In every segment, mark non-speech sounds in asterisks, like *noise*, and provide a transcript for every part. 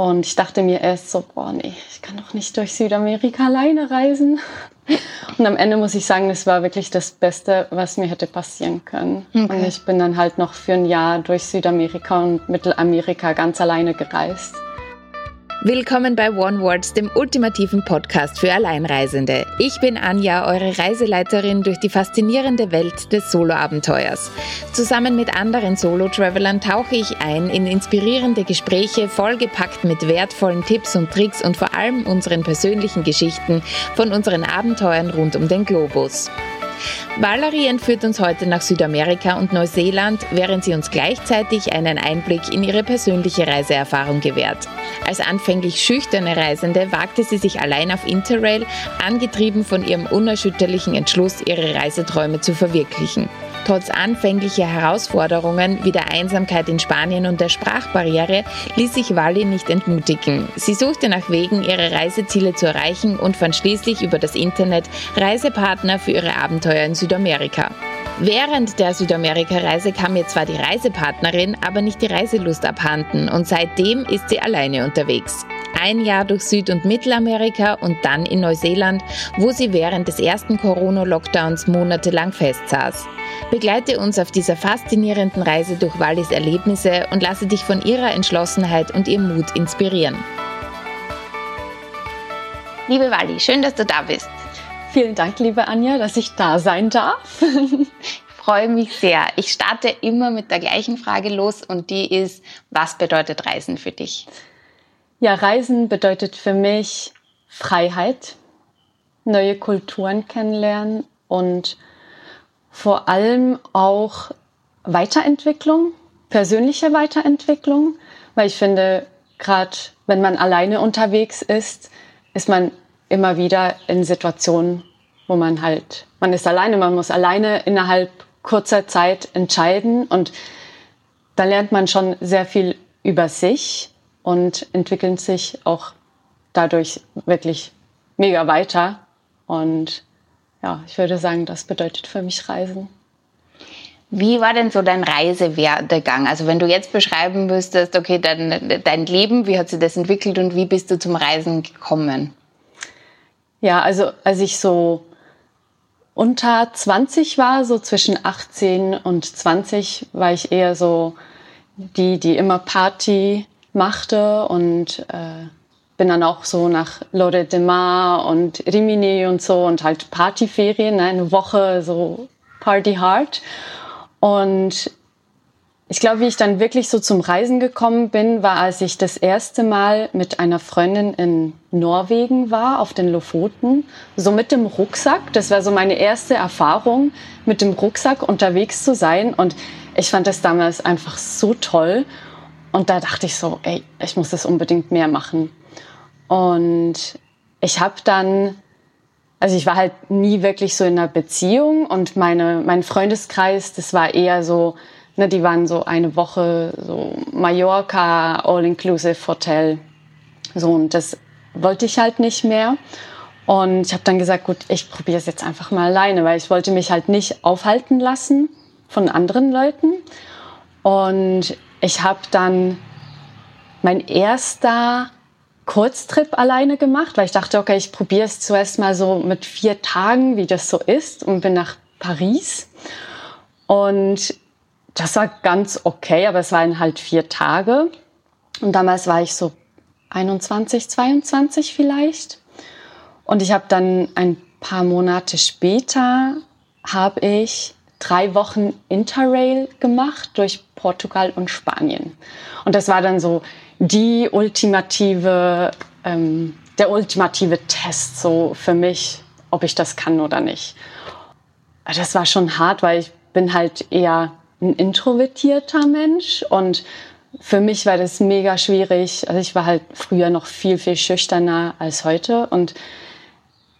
Und ich dachte mir erst so, boah, nee, ich kann doch nicht durch Südamerika alleine reisen. Und am Ende muss ich sagen, das war wirklich das Beste, was mir hätte passieren können. Okay. Und ich bin dann halt noch für ein Jahr durch Südamerika und Mittelamerika ganz alleine gereist. Willkommen bei One Words, dem ultimativen Podcast für Alleinreisende. Ich bin Anja, eure Reiseleiterin durch die faszinierende Welt des Soloabenteuers. Zusammen mit anderen Solo-Travelern tauche ich ein in inspirierende Gespräche, vollgepackt mit wertvollen Tipps und Tricks und vor allem unseren persönlichen Geschichten von unseren Abenteuern rund um den Globus. Valerie entführt uns heute nach Südamerika und Neuseeland, während sie uns gleichzeitig einen Einblick in ihre persönliche Reiseerfahrung gewährt. Als anfänglich schüchterne Reisende wagte sie sich allein auf Interrail, angetrieben von ihrem unerschütterlichen Entschluss, ihre Reiseträume zu verwirklichen. Trotz anfänglicher Herausforderungen wie der Einsamkeit in Spanien und der Sprachbarriere ließ sich Wally nicht entmutigen. Sie suchte nach Wegen, ihre Reiseziele zu erreichen und fand schließlich über das Internet Reisepartner für ihre Abenteuer in Südamerika. Während der Südamerika-Reise kam ihr zwar die Reisepartnerin, aber nicht die Reiselust abhanden und seitdem ist sie alleine unterwegs ein Jahr durch Süd- und Mittelamerika und dann in Neuseeland, wo sie während des ersten Corona-Lockdowns monatelang festsaß. Begleite uns auf dieser faszinierenden Reise durch Wallis Erlebnisse und lasse dich von ihrer Entschlossenheit und ihrem Mut inspirieren. Liebe Walli, schön, dass du da bist. Vielen Dank, liebe Anja, dass ich da sein darf. *laughs* ich freue mich sehr. Ich starte immer mit der gleichen Frage los und die ist, was bedeutet Reisen für dich? Ja, Reisen bedeutet für mich Freiheit, neue Kulturen kennenlernen und vor allem auch Weiterentwicklung, persönliche Weiterentwicklung, weil ich finde, gerade wenn man alleine unterwegs ist, ist man immer wieder in Situationen, wo man halt, man ist alleine, man muss alleine innerhalb kurzer Zeit entscheiden und da lernt man schon sehr viel über sich und entwickeln sich auch dadurch wirklich mega weiter. Und ja, ich würde sagen, das bedeutet für mich Reisen. Wie war denn so dein Reisewerdegang? Also wenn du jetzt beschreiben müsstest, okay, dein, dein Leben, wie hat sich das entwickelt und wie bist du zum Reisen gekommen? Ja, also als ich so unter 20 war, so zwischen 18 und 20, war ich eher so die, die immer Party machte und äh, bin dann auch so nach Lorette de Mar und Rimini und so und halt Partyferien, ne, eine Woche so Party hard. Und ich glaube, wie ich dann wirklich so zum Reisen gekommen bin, war, als ich das erste Mal mit einer Freundin in Norwegen war, auf den Lofoten, so mit dem Rucksack. Das war so meine erste Erfahrung, mit dem Rucksack unterwegs zu sein. Und ich fand das damals einfach so toll. Und da dachte ich so, ey, ich muss das unbedingt mehr machen. Und ich habe dann, also ich war halt nie wirklich so in einer Beziehung und meine, mein Freundeskreis, das war eher so, ne, die waren so eine Woche so Mallorca, All-Inclusive Hotel. So, und das wollte ich halt nicht mehr. Und ich habe dann gesagt, gut, ich probiere es jetzt einfach mal alleine, weil ich wollte mich halt nicht aufhalten lassen von anderen Leuten. Und ich habe dann mein erster Kurztrip alleine gemacht, weil ich dachte, okay, ich probiere es zuerst mal so mit vier Tagen, wie das so ist, und bin nach Paris. Und das war ganz okay, aber es waren halt vier Tage. Und damals war ich so 21, 22 vielleicht. Und ich habe dann ein paar Monate später habe ich drei Wochen Interrail gemacht durch Portugal und Spanien. Und das war dann so die ultimative, ähm, der ultimative Test so für mich, ob ich das kann oder nicht. Das war schon hart, weil ich bin halt eher ein introvertierter Mensch und für mich war das mega schwierig. Also ich war halt früher noch viel, viel schüchterner als heute und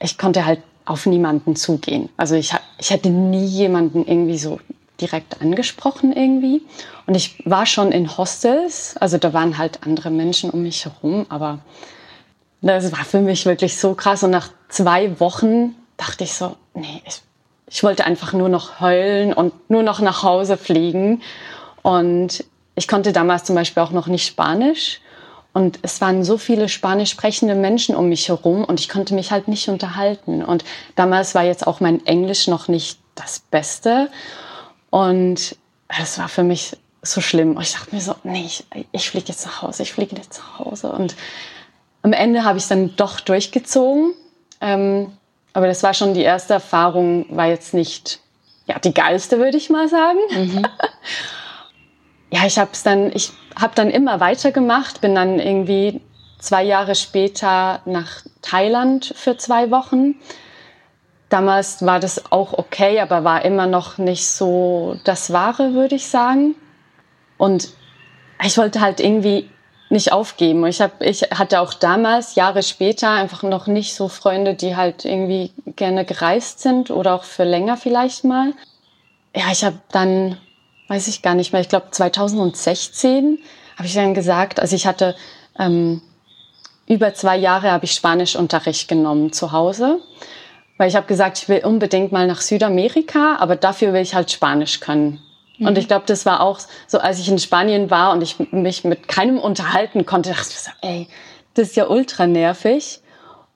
ich konnte halt auf niemanden zugehen. Also ich, ich hätte nie jemanden irgendwie so direkt angesprochen irgendwie. Und ich war schon in Hostels, also da waren halt andere Menschen um mich herum, aber das war für mich wirklich so krass. Und nach zwei Wochen dachte ich so, nee, ich, ich wollte einfach nur noch heulen und nur noch nach Hause fliegen. Und ich konnte damals zum Beispiel auch noch nicht Spanisch. Und es waren so viele spanisch sprechende Menschen um mich herum und ich konnte mich halt nicht unterhalten. Und damals war jetzt auch mein Englisch noch nicht das Beste. Und es war für mich so schlimm. Und ich dachte mir so, nee, ich, ich fliege jetzt nach Hause, ich fliege jetzt nach Hause. Und am Ende habe ich es dann doch durchgezogen. Ähm, aber das war schon die erste Erfahrung, war jetzt nicht ja, die geilste, würde ich mal sagen. Mhm. *laughs* ja, ich habe es dann, ich habe dann immer weitergemacht, bin dann irgendwie zwei Jahre später nach Thailand für zwei Wochen. Damals war das auch okay, aber war immer noch nicht so das Wahre, würde ich sagen. Und ich wollte halt irgendwie nicht aufgeben. Ich, hab, ich hatte auch damals, Jahre später, einfach noch nicht so Freunde, die halt irgendwie gerne gereist sind oder auch für länger vielleicht mal. Ja, ich habe dann, weiß ich gar nicht mehr, ich glaube 2016 habe ich dann gesagt, also ich hatte ähm, über zwei Jahre habe ich Spanischunterricht genommen zu Hause, weil ich habe gesagt, ich will unbedingt mal nach Südamerika, aber dafür will ich halt Spanisch können. Und ich glaube, das war auch so, als ich in Spanien war und ich mich mit keinem unterhalten konnte, dachte ich so, ey, das ist ja ultra nervig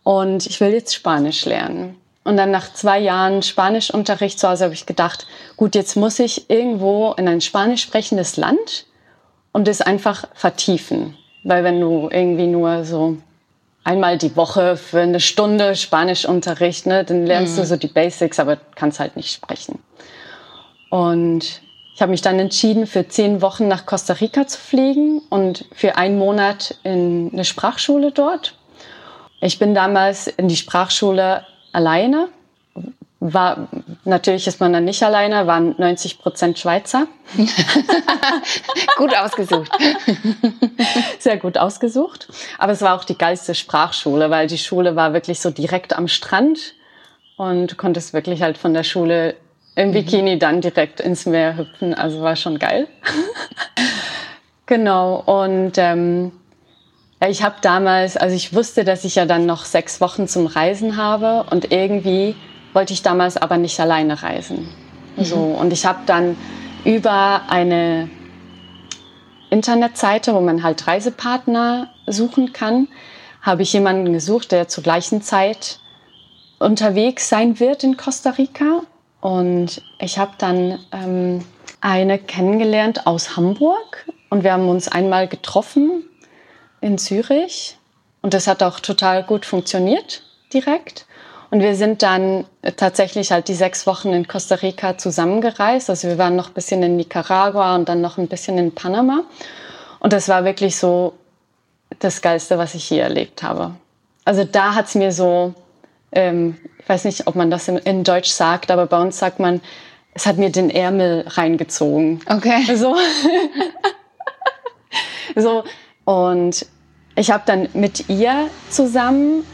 und ich will jetzt Spanisch lernen. Und dann nach zwei Jahren Spanischunterricht zu Hause habe ich gedacht, gut, jetzt muss ich irgendwo in ein spanisch sprechendes Land und das einfach vertiefen. Weil wenn du irgendwie nur so einmal die Woche für eine Stunde Spanischunterricht, ne, dann lernst mhm. du so die Basics, aber kannst halt nicht sprechen. Und ich habe mich dann entschieden, für zehn Wochen nach Costa Rica zu fliegen und für einen Monat in eine Sprachschule dort. Ich bin damals in die Sprachschule alleine. War, natürlich ist man dann nicht alleine, waren 90 Prozent Schweizer. *laughs* gut ausgesucht. *laughs* Sehr gut ausgesucht. Aber es war auch die geilste Sprachschule, weil die Schule war wirklich so direkt am Strand und du konntest wirklich halt von der Schule im mhm. Bikini dann direkt ins Meer hüpfen. Also war schon geil. *laughs* genau. Und ähm, ich habe damals, also ich wusste, dass ich ja dann noch sechs Wochen zum Reisen habe und irgendwie wollte ich damals aber nicht alleine reisen. Mhm. So und ich habe dann über eine Internetseite, wo man halt Reisepartner suchen kann, habe ich jemanden gesucht, der zur gleichen Zeit unterwegs sein wird in Costa Rica und ich habe dann ähm, eine kennengelernt aus Hamburg und wir haben uns einmal getroffen in Zürich und das hat auch total gut funktioniert direkt. Und wir sind dann tatsächlich halt die sechs Wochen in Costa Rica zusammengereist. Also wir waren noch ein bisschen in Nicaragua und dann noch ein bisschen in Panama. Und das war wirklich so das Geilste, was ich hier erlebt habe. Also da hat es mir so ähm, ich weiß nicht, ob man das in, in, Deutsch sagt, aber bei uns sagt man, es hat mir den Ärmel reingezogen. Okay. *laughs* So. so. Und ich habe dann mit ihr zusammen,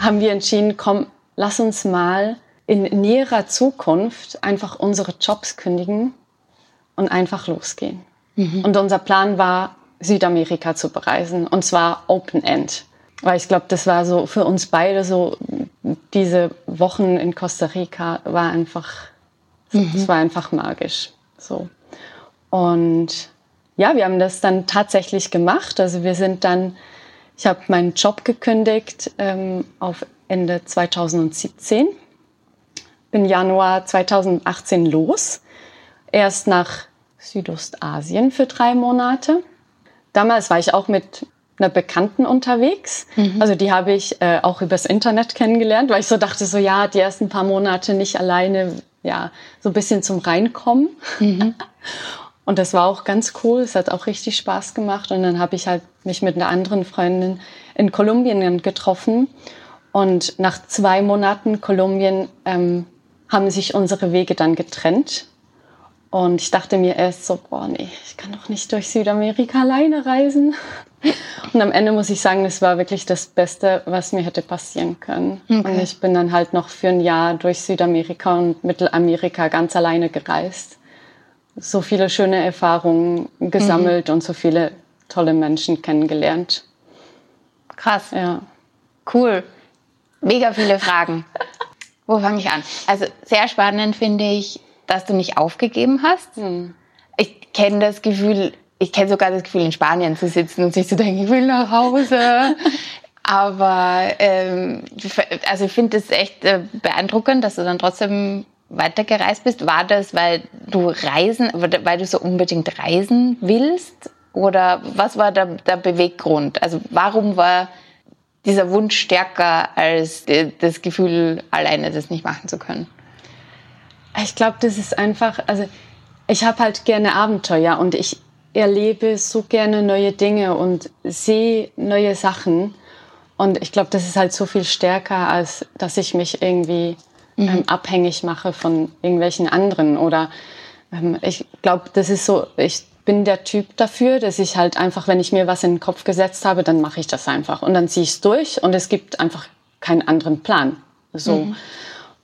haben wir entschieden, komm, lass uns mal in näherer Zukunft einfach unsere Jobs kündigen und einfach losgehen. Mhm. Und unser Plan war, Südamerika zu bereisen, und zwar Open End. Weil ich glaube, das war so für uns beide so, diese Wochen in Costa Rica war einfach, mhm. es war einfach magisch. So. Und ja, wir haben das dann tatsächlich gemacht. Also wir sind dann, ich habe meinen Job gekündigt ähm, auf Ende 2017, bin Januar 2018 los, erst nach Südostasien für drei Monate. Damals war ich auch mit einer Bekannten unterwegs. Mhm. Also die habe ich äh, auch übers Internet kennengelernt, weil ich so dachte, so ja, die ersten paar Monate nicht alleine, ja, so ein bisschen zum Reinkommen. Mhm. *laughs* Und das war auch ganz cool. Es hat auch richtig Spaß gemacht. Und dann habe ich halt mich mit einer anderen Freundin in Kolumbien getroffen. Und nach zwei Monaten Kolumbien ähm, haben sich unsere Wege dann getrennt. Und ich dachte mir erst so, boah, nee, ich kann doch nicht durch Südamerika alleine reisen. Und am Ende muss ich sagen, das war wirklich das Beste, was mir hätte passieren können. Okay. Und ich bin dann halt noch für ein Jahr durch Südamerika und Mittelamerika ganz alleine gereist. So viele schöne Erfahrungen gesammelt mhm. und so viele tolle Menschen kennengelernt. Krass. Ja. Cool. Mega viele Fragen. Wo fange ich an? Also sehr spannend finde ich, dass du nicht aufgegeben hast. Mhm. Ich kenne das Gefühl, ich kenne sogar das Gefühl, in Spanien zu sitzen und sich zu denken, ich will nach Hause. *laughs* Aber ähm, also ich finde es echt äh, beeindruckend, dass du dann trotzdem weitergereist bist. War das, weil du reisen, weil du so unbedingt reisen willst? Oder was war der, der Beweggrund? Also warum war dieser Wunsch stärker als das Gefühl, alleine das nicht machen zu können? Ich glaube, das ist einfach, also ich habe halt gerne Abenteuer und ich erlebe so gerne neue Dinge und sehe neue Sachen. Und ich glaube, das ist halt so viel stärker, als dass ich mich irgendwie mhm. ähm, abhängig mache von irgendwelchen anderen. Oder ähm, ich glaube, das ist so, ich bin der Typ dafür, dass ich halt einfach, wenn ich mir was in den Kopf gesetzt habe, dann mache ich das einfach. Und dann ziehe ich es durch und es gibt einfach keinen anderen Plan. So. Mhm.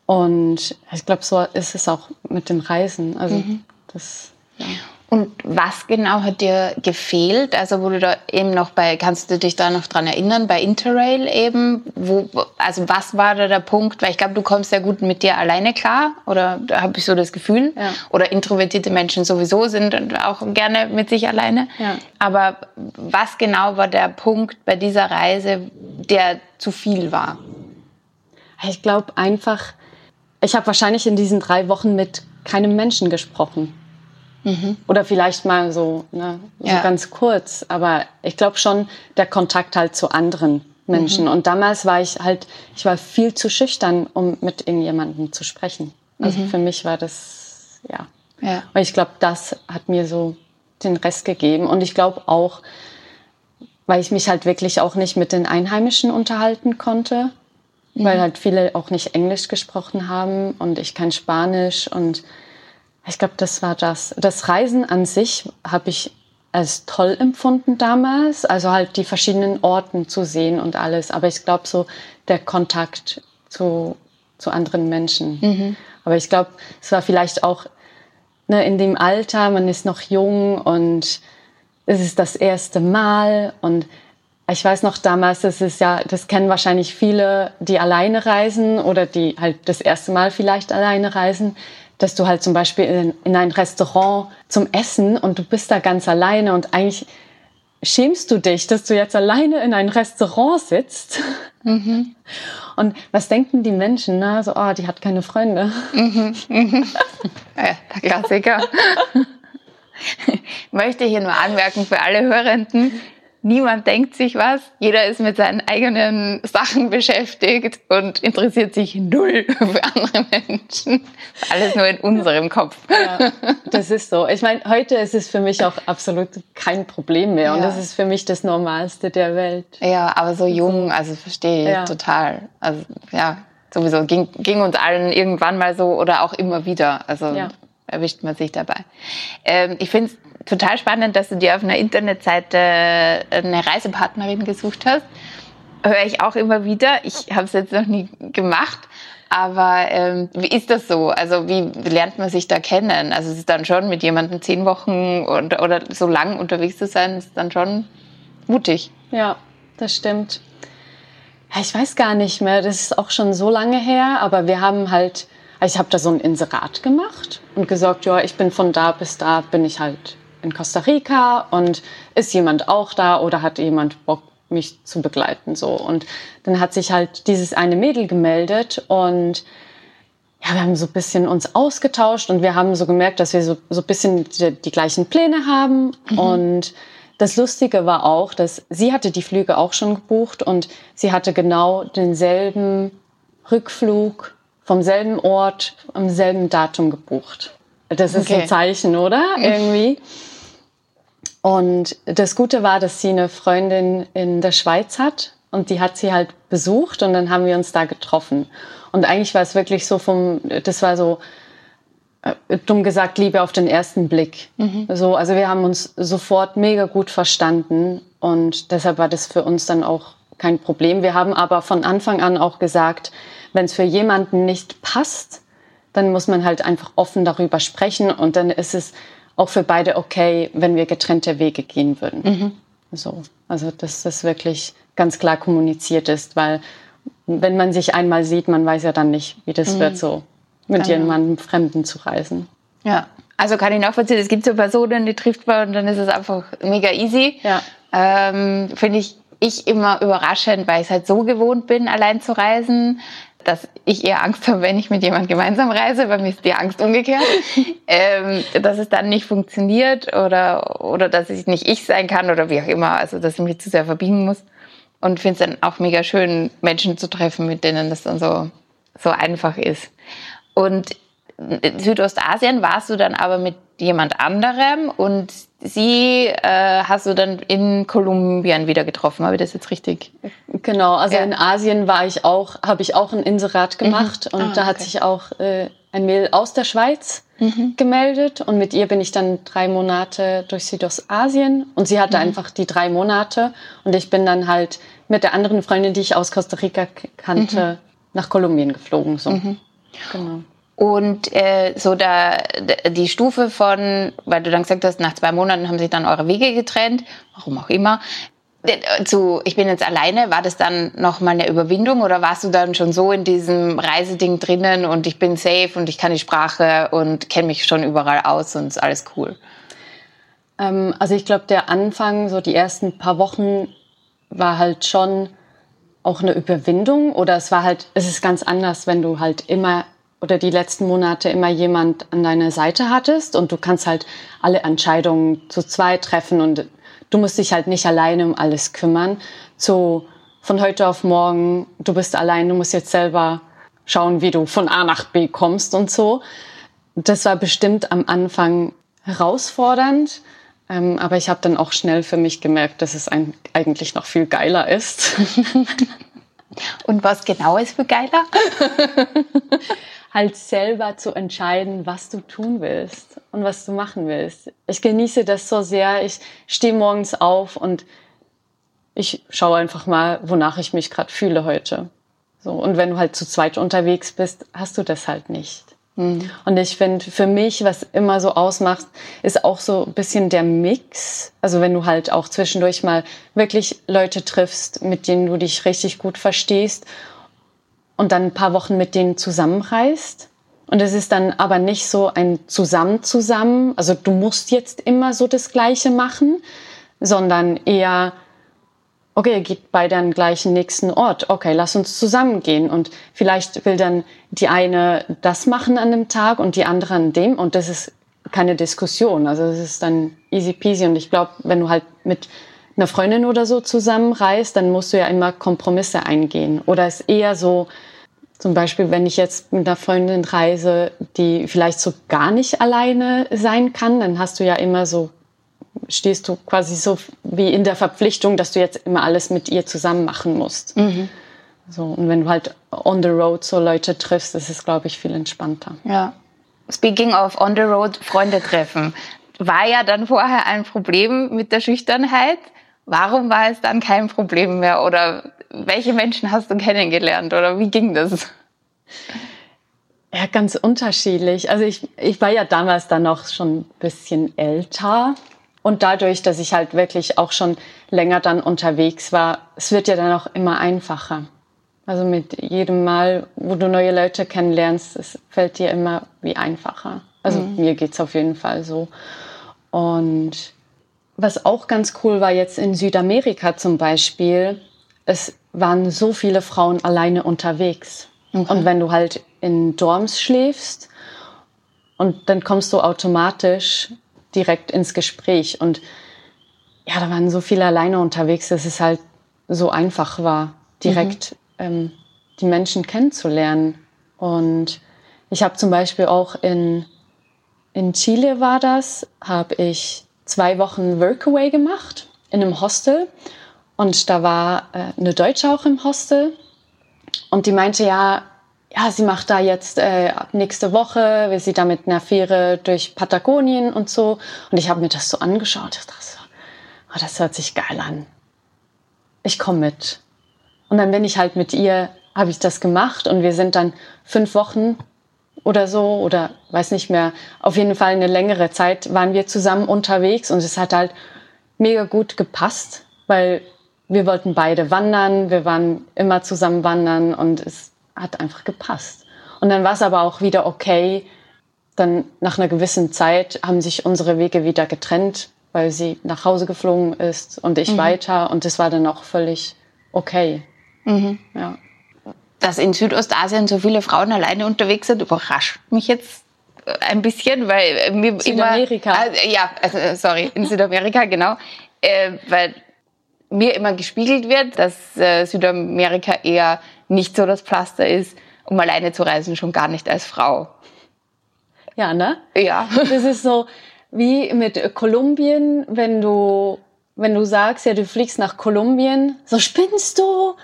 Und ich glaube, so ist es auch mit dem Reisen. Also mhm. das, ja. Und was genau hat dir gefehlt? Also wo du da eben noch bei, kannst du dich da noch dran erinnern, bei Interrail eben? Wo, also was war da der Punkt? Weil ich glaube, du kommst sehr gut mit dir alleine klar, oder da habe ich so das Gefühl. Ja. Oder introvertierte Menschen sowieso sind auch gerne mit sich alleine. Ja. Aber was genau war der Punkt bei dieser Reise, der zu viel war? Ich glaube einfach, ich habe wahrscheinlich in diesen drei Wochen mit keinem Menschen gesprochen. Mhm. Oder vielleicht mal so, ne, so ja. ganz kurz. Aber ich glaube schon der Kontakt halt zu anderen Menschen. Mhm. Und damals war ich halt, ich war viel zu schüchtern, um mit irgendjemandem zu sprechen. Also mhm. für mich war das, ja. ja. Und ich glaube, das hat mir so den Rest gegeben. Und ich glaube auch, weil ich mich halt wirklich auch nicht mit den Einheimischen unterhalten konnte, weil mhm. halt viele auch nicht Englisch gesprochen haben und ich kein Spanisch und ich glaube, das war das. Das Reisen an sich habe ich als toll empfunden damals, also halt die verschiedenen Orten zu sehen und alles. Aber ich glaube so der Kontakt zu, zu anderen Menschen. Mhm. Aber ich glaube, es war vielleicht auch ne, in dem Alter, man ist noch jung und es ist das erste Mal und ich weiß noch damals, das ist ja, das kennen wahrscheinlich viele, die alleine reisen oder die halt das erste Mal vielleicht alleine reisen dass du halt zum Beispiel in, in ein Restaurant zum Essen und du bist da ganz alleine und eigentlich schämst du dich, dass du jetzt alleine in ein Restaurant sitzt. Mhm. *laughs* Und was denken die Menschen? Na, so, oh, die hat keine Freunde. Mhm. Mhm. *laughs* Ja, der Klassiker. *laughs* Ich möchte hier nur anmerken für alle Hörenden, Niemand denkt sich was, jeder ist mit seinen eigenen Sachen beschäftigt und interessiert sich null *laughs* für andere Menschen. Alles nur in unserem Kopf. Ja, das ist so. Ich meine, heute ist es für mich auch absolut kein Problem mehr und das ist für mich das Normalste der Welt. Ja, aber so jung, also verstehe ich ja. total. Also ja, sowieso ging, ging uns allen irgendwann mal so oder auch immer wieder. Also ja. erwischt man sich dabei. Ähm, ich finde es total spannend, dass du dir auf einer Internetseite eine Reisepartnerin gesucht hast. Höre ich auch immer wieder. Ich habe es jetzt noch nie gemacht. Aber ähm, wie ist das so? Also wie lernt man sich da kennen? Also es ist dann schon mit jemandem zehn Wochen und, oder so lang unterwegs zu sein, ist dann schon mutig. Ja, das stimmt. Ich weiß gar nicht mehr. Das ist auch schon so lange her. Aber wir haben halt, ich habe da so ein Inserat gemacht und gesagt, ja, ich bin von da bis da bin ich halt in Costa Rica und ist jemand auch da oder hat jemand Bock, mich zu begleiten so und dann hat sich halt dieses eine Mädel gemeldet und ja, wir haben so ein bisschen uns ausgetauscht und wir haben so gemerkt, dass wir so, so ein bisschen die, die gleichen Pläne haben mhm. und das Lustige war auch, dass sie hatte die Flüge auch schon gebucht und sie hatte genau denselben Rückflug vom selben Ort am selben Datum gebucht. Das ist okay. ein Zeichen, oder? Irgendwie. Und das Gute war, dass sie eine Freundin in der Schweiz hat und die hat sie halt besucht und dann haben wir uns da getroffen. Und eigentlich war es wirklich so vom, das war so, äh, dumm gesagt, Liebe auf den ersten Blick. Mhm. So, also wir haben uns sofort mega gut verstanden und deshalb war das für uns dann auch kein Problem. Wir haben aber von Anfang an auch gesagt, wenn es für jemanden nicht passt, dann muss man halt einfach offen darüber sprechen und dann ist es auch für beide okay, wenn wir getrennte Wege gehen würden. Mhm. So, also dass das wirklich ganz klar kommuniziert ist, weil wenn man sich einmal sieht, man weiß ja dann nicht, wie das mhm. wird, so mit genau. jemandem Fremden zu reisen. Ja, Also kann ich nachvollziehen, es gibt so Personen, die trifft man und dann ist es einfach mega easy. Ja. Ähm, Finde ich, ich immer überraschend, weil ich es halt so gewohnt bin, allein zu reisen, dass ich eher Angst habe, wenn ich mit jemand gemeinsam reise, weil mir ist die Angst umgekehrt, *laughs* ähm, dass es dann nicht funktioniert oder, oder dass ich nicht ich sein kann oder wie auch immer, also dass ich mich zu sehr verbiegen muss. Und finde es dann auch mega schön, Menschen zu treffen, mit denen das dann so, so einfach ist. Und in Südostasien warst du dann aber mit jemand anderem und sie äh, hast du dann in Kolumbien wieder getroffen. Habe ich das jetzt richtig? Genau, also ja. in Asien war ich auch, habe ich auch ein Inserat gemacht mhm. und ah, da hat sich auch äh, ein Mädel aus der Schweiz mhm. gemeldet und mit ihr bin ich dann drei Monate durch Südostasien und sie hatte mhm. einfach die drei Monate und ich bin dann halt mit der anderen Freundin, die ich aus Costa Rica kannte, mhm. nach Kolumbien geflogen. So. Mhm. Genau. Und äh, so da die Stufe von, weil du dann gesagt hast, nach zwei Monaten haben sich dann eure Wege getrennt, warum auch immer. Äh, zu, ich bin jetzt alleine, war das dann nochmal eine Überwindung oder warst du dann schon so in diesem Reiseding drinnen und ich bin safe und ich kann die Sprache und kenne mich schon überall aus und ist alles cool? Ähm, also ich glaube, der Anfang, so die ersten paar Wochen, war halt schon auch eine Überwindung oder es war halt, es ist ganz anders, wenn du halt immer oder die letzten Monate immer jemand an deiner Seite hattest und du kannst halt alle Entscheidungen zu zweit treffen und du musst dich halt nicht alleine um alles kümmern. So von heute auf morgen, du bist allein, du musst jetzt selber schauen, wie du von A nach B kommst und so. Das war bestimmt am Anfang herausfordernd, ähm, aber ich habe dann auch schnell für mich gemerkt, dass es eigentlich noch viel geiler ist. *laughs* und was genau ist für geiler? *laughs* halt selber zu entscheiden, was du tun willst und was du machen willst. Ich genieße das so sehr. Ich stehe morgens auf und ich schaue einfach mal, wonach ich mich gerade fühle heute. So und wenn du halt zu zweit unterwegs bist, hast du das halt nicht. Mhm. Und ich finde, für mich, was immer so ausmacht, ist auch so ein bisschen der Mix. Also wenn du halt auch zwischendurch mal wirklich Leute triffst, mit denen du dich richtig gut verstehst und dann ein paar Wochen mit denen zusammenreist. Und es ist dann aber nicht so ein Zusammen zusammen, also du musst jetzt immer so das Gleiche machen, sondern eher, okay, geht beide an den gleichen nächsten Ort, okay, lass uns zusammengehen. Und vielleicht will dann die eine das machen an dem Tag und die andere an dem und das ist keine Diskussion. Also es ist dann easy peasy. Und ich glaube, wenn du halt mit einer Freundin oder so zusammenreist, dann musst du ja immer Kompromisse eingehen. Oder es ist eher so, zum Beispiel, wenn ich jetzt mit einer Freundin reise, die vielleicht so gar nicht alleine sein kann, dann hast du ja immer so, stehst du quasi so wie in der Verpflichtung, dass du jetzt immer alles mit ihr zusammen machen musst. Mhm. So, und wenn du halt on the road so Leute triffst, ist es, glaube ich, viel entspannter. Ja. Speaking of on the road Freunde treffen, war ja dann vorher ein Problem mit der Schüchternheit. Warum war es dann kein Problem mehr? Oder welche Menschen hast du kennengelernt oder wie ging das? Ja, ganz unterschiedlich. Also ich, ich war ja damals dann noch schon ein bisschen älter. Und dadurch, dass ich halt wirklich auch schon länger dann unterwegs war, es wird ja dann auch immer einfacher. Also mit jedem Mal, wo du neue Leute kennenlernst, es fällt dir immer wie einfacher. Also mhm. mir geht's auf jeden Fall so. Und was auch ganz cool war jetzt in Südamerika zum Beispiel, es waren so viele Frauen alleine unterwegs. Okay. Und wenn du halt in Dorms schläfst und dann kommst du automatisch direkt ins Gespräch. Und ja, da waren so viele alleine unterwegs, dass es halt so einfach war, direkt mhm. ähm, die Menschen kennenzulernen. Und ich habe zum Beispiel auch in, in Chile war das, habe ich zwei Wochen Workaway gemacht in einem Hostel. Und da war äh, eine Deutsche auch im Hostel und die meinte ja, ja, sie macht da jetzt äh, nächste Woche, will sie da mit einer Fähre durch Patagonien und so. Und ich habe mir das so angeschaut. Ich dachte so, oh, das hört sich geil an. Ich komme mit. Und dann bin ich halt mit ihr, habe ich das gemacht und wir sind dann fünf Wochen oder so oder weiß nicht mehr. Auf jeden Fall eine längere Zeit waren wir zusammen unterwegs und es hat halt mega gut gepasst, weil wir wollten beide wandern, wir waren immer zusammen wandern und es hat einfach gepasst. Und dann war es aber auch wieder okay, dann nach einer gewissen Zeit haben sich unsere Wege wieder getrennt, weil sie nach Hause geflogen ist und ich mhm. weiter. Und das war dann auch völlig okay. Mhm. Ja. Dass in Südostasien so viele Frauen alleine unterwegs sind, überrascht mich jetzt ein bisschen, weil mir Südamerika. immer... Äh, ja, also, sorry, in Südamerika, genau. Äh, weil mir immer gespiegelt wird, dass äh, Südamerika eher nicht so das Pflaster ist, um alleine zu reisen, schon gar nicht als Frau. Ja, ne? Ja. *laughs* Das ist so wie mit Kolumbien, wenn du, wenn du sagst, ja, du fliegst nach Kolumbien, so spinnst du,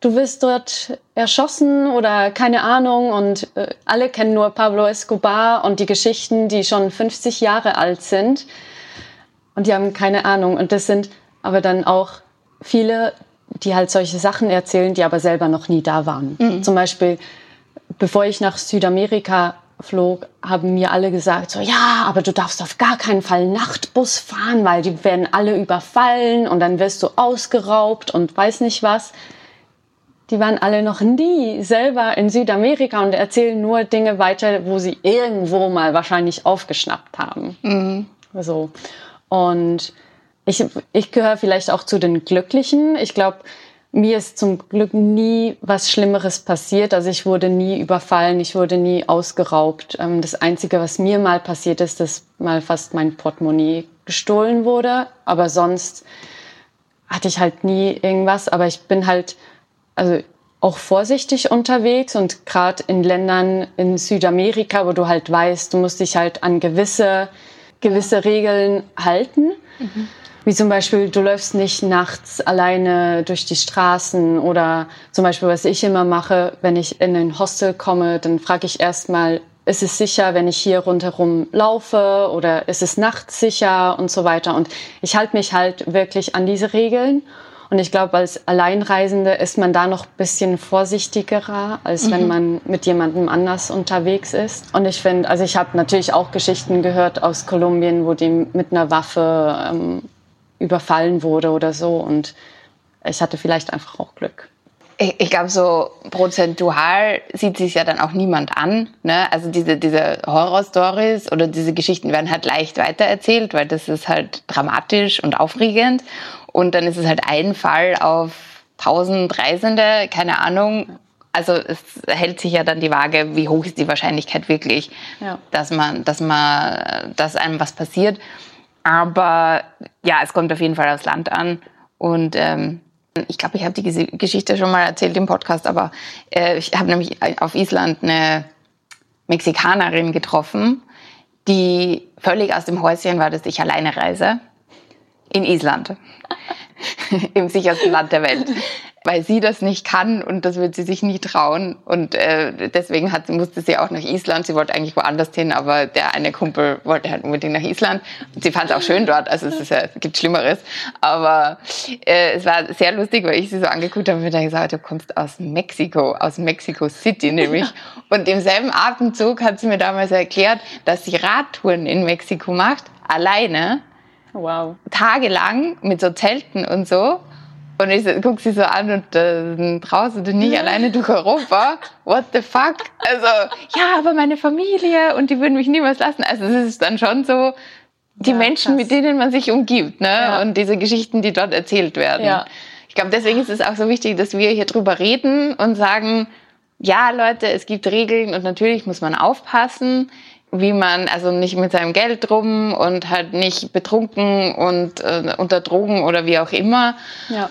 du wirst dort erschossen oder keine Ahnung und äh, alle kennen nur Pablo Escobar und die Geschichten, die schon 50 Jahre alt sind und die haben keine Ahnung und das sind aber dann auch viele, die halt solche Sachen erzählen, die aber selber noch nie da waren. Mhm. Zum Beispiel, bevor ich nach Südamerika flog, haben mir alle gesagt, so, ja, aber du darfst auf gar keinen Fall Nachtbus fahren, weil die werden alle überfallen und dann wirst du ausgeraubt und weiß nicht was. Die waren alle noch nie selber in Südamerika und erzählen nur Dinge weiter, wo sie irgendwo mal wahrscheinlich aufgeschnappt haben. Mhm. So. Und ich, ich gehöre vielleicht auch zu den Glücklichen. Ich glaube, mir ist zum Glück nie was Schlimmeres passiert. Also ich wurde nie überfallen, ich wurde nie ausgeraubt. Ähm, das Einzige, was mir mal passiert ist, dass mal fast mein Portemonnaie gestohlen wurde. Aber sonst hatte ich halt nie irgendwas. Aber ich bin halt also auch vorsichtig unterwegs und gerade in Ländern in Südamerika, wo du halt weißt, du musst dich halt an gewisse, gewisse Regeln halten. Mhm. Wie zum Beispiel, du läufst nicht nachts alleine durch die Straßen oder zum Beispiel, was ich immer mache, wenn ich in ein Hostel komme, dann frage ich erstmal, ist es sicher, wenn ich hier rundherum laufe oder ist es nachts sicher und so weiter. Und ich halte mich halt wirklich an diese Regeln. Und ich glaube, als Alleinreisende ist man da noch bisschen vorsichtigerer, als mhm. wenn man mit jemandem anders unterwegs ist. Und ich finde, also ich habe natürlich auch Geschichten gehört aus Kolumbien, wo die mit einer Waffe ähm, überfallen wurde oder so. Und ich hatte vielleicht einfach auch Glück. Ich, ich glaube, so prozentual sieht sich ja dann auch niemand an. Ne? Also diese, diese Horror-Stories oder diese Geschichten werden halt leicht weitererzählt, weil das ist halt dramatisch und aufregend. Und dann ist es halt ein Fall auf tausend Reisende, keine Ahnung. Also es hält sich ja dann die Waage, wie hoch ist die Wahrscheinlichkeit wirklich, ja. dass man, dass man, dass einem was passiert. Aber ja, es kommt auf jeden Fall aufs Land an. Und ähm, ich glaube, ich habe die Geschichte schon mal erzählt im Podcast, aber äh, ich habe nämlich auf Island eine Mexikanerin getroffen, die völlig aus dem Häuschen war, dass ich alleine reise. In Island. *laughs* Im sichersten Land der Welt weil sie das nicht kann und das wird sie sich nie trauen. Und äh, deswegen hat, musste sie auch nach Island. Sie wollte eigentlich woanders hin, aber der eine Kumpel wollte halt unbedingt nach Island. Und sie fand es auch schön dort, also es ist ja, es gibt Schlimmeres. Aber äh, es war sehr lustig, weil ich sie so angeguckt habe und mir dann gesagt, du kommst aus Mexiko, aus Mexico City nämlich. Und im selben Atemzug hat sie mir damals erklärt, dass sie Radtouren in Mexiko macht, alleine. Wow. Tagelang mit so Zelten und so und ich gucke sie so an und äh, draußen du nicht alleine durch Europa. What the fuck? Also, ja, aber meine Familie und die würden mich niemals lassen. Also es ist dann schon so, die ja, Menschen, krass. mit denen man sich umgibt, ne? Ja. Und diese Geschichten, die dort erzählt werden. Ja. Ich glaube, deswegen ist es auch so wichtig, dass wir hier drüber reden und sagen, ja, Leute, es gibt Regeln und natürlich muss man aufpassen, wie man, also nicht mit seinem Geld rum und halt nicht betrunken und äh, unter Drogen oder wie auch immer. Ja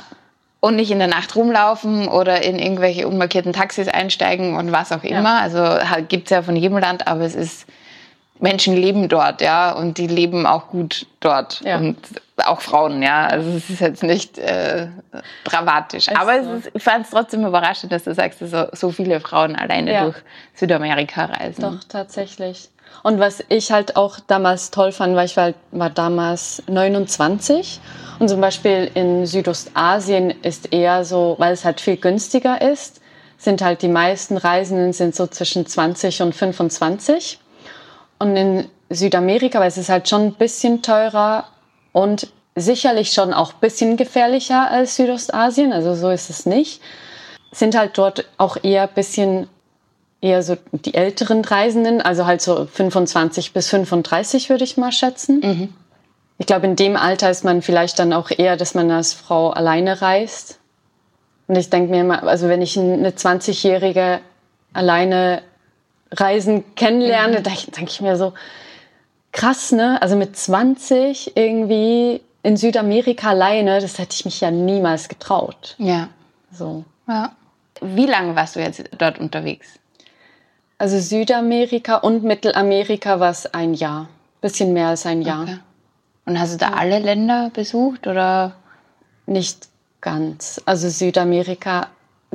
und nicht in der Nacht rumlaufen oder in irgendwelche unmarkierten Taxis einsteigen und was auch immer. Ja. Also halt, gibt's ja von jedem Land, aber es ist, Menschen leben dort, ja, und die leben auch gut dort. Ja. Und auch Frauen, ja. Also es ist jetzt nicht äh, dramatisch. Also. Aber ist, ich fand es trotzdem überraschend, dass du sagst, dass so, so viele Frauen alleine ja. durch Südamerika reisen. Doch, tatsächlich. Und was ich halt auch damals toll fand, weil ich war, war damals 29 und zum Beispiel in Südostasien ist eher so, weil es halt viel günstiger ist, sind halt die meisten Reisenden sind so zwischen 20 und 25. Und in Südamerika, weil es ist halt schon ein bisschen teurer und sicherlich schon auch ein bisschen gefährlicher als Südostasien, also so ist es nicht, sind halt dort auch eher ein bisschen eher so die älteren Reisenden, also halt so 25 bis 35 würde ich mal schätzen. Mhm. Ich glaube, in dem Alter ist man vielleicht dann auch eher, dass man als Frau alleine reist. Und ich denke mir immer, also wenn ich eine 20-Jährige alleine reisen kennenlerne, mhm. denke denk ich mir so, krass, ne? Also mit 20 irgendwie in Südamerika alleine, das hätte ich mich ja niemals getraut. Ja. So. Ja. Wie lange warst du jetzt dort unterwegs? Also Südamerika und Mittelamerika war es ein Jahr. Bisschen mehr als ein Jahr. Okay. Und hast du da alle Länder besucht oder? Nicht ganz. Also Südamerika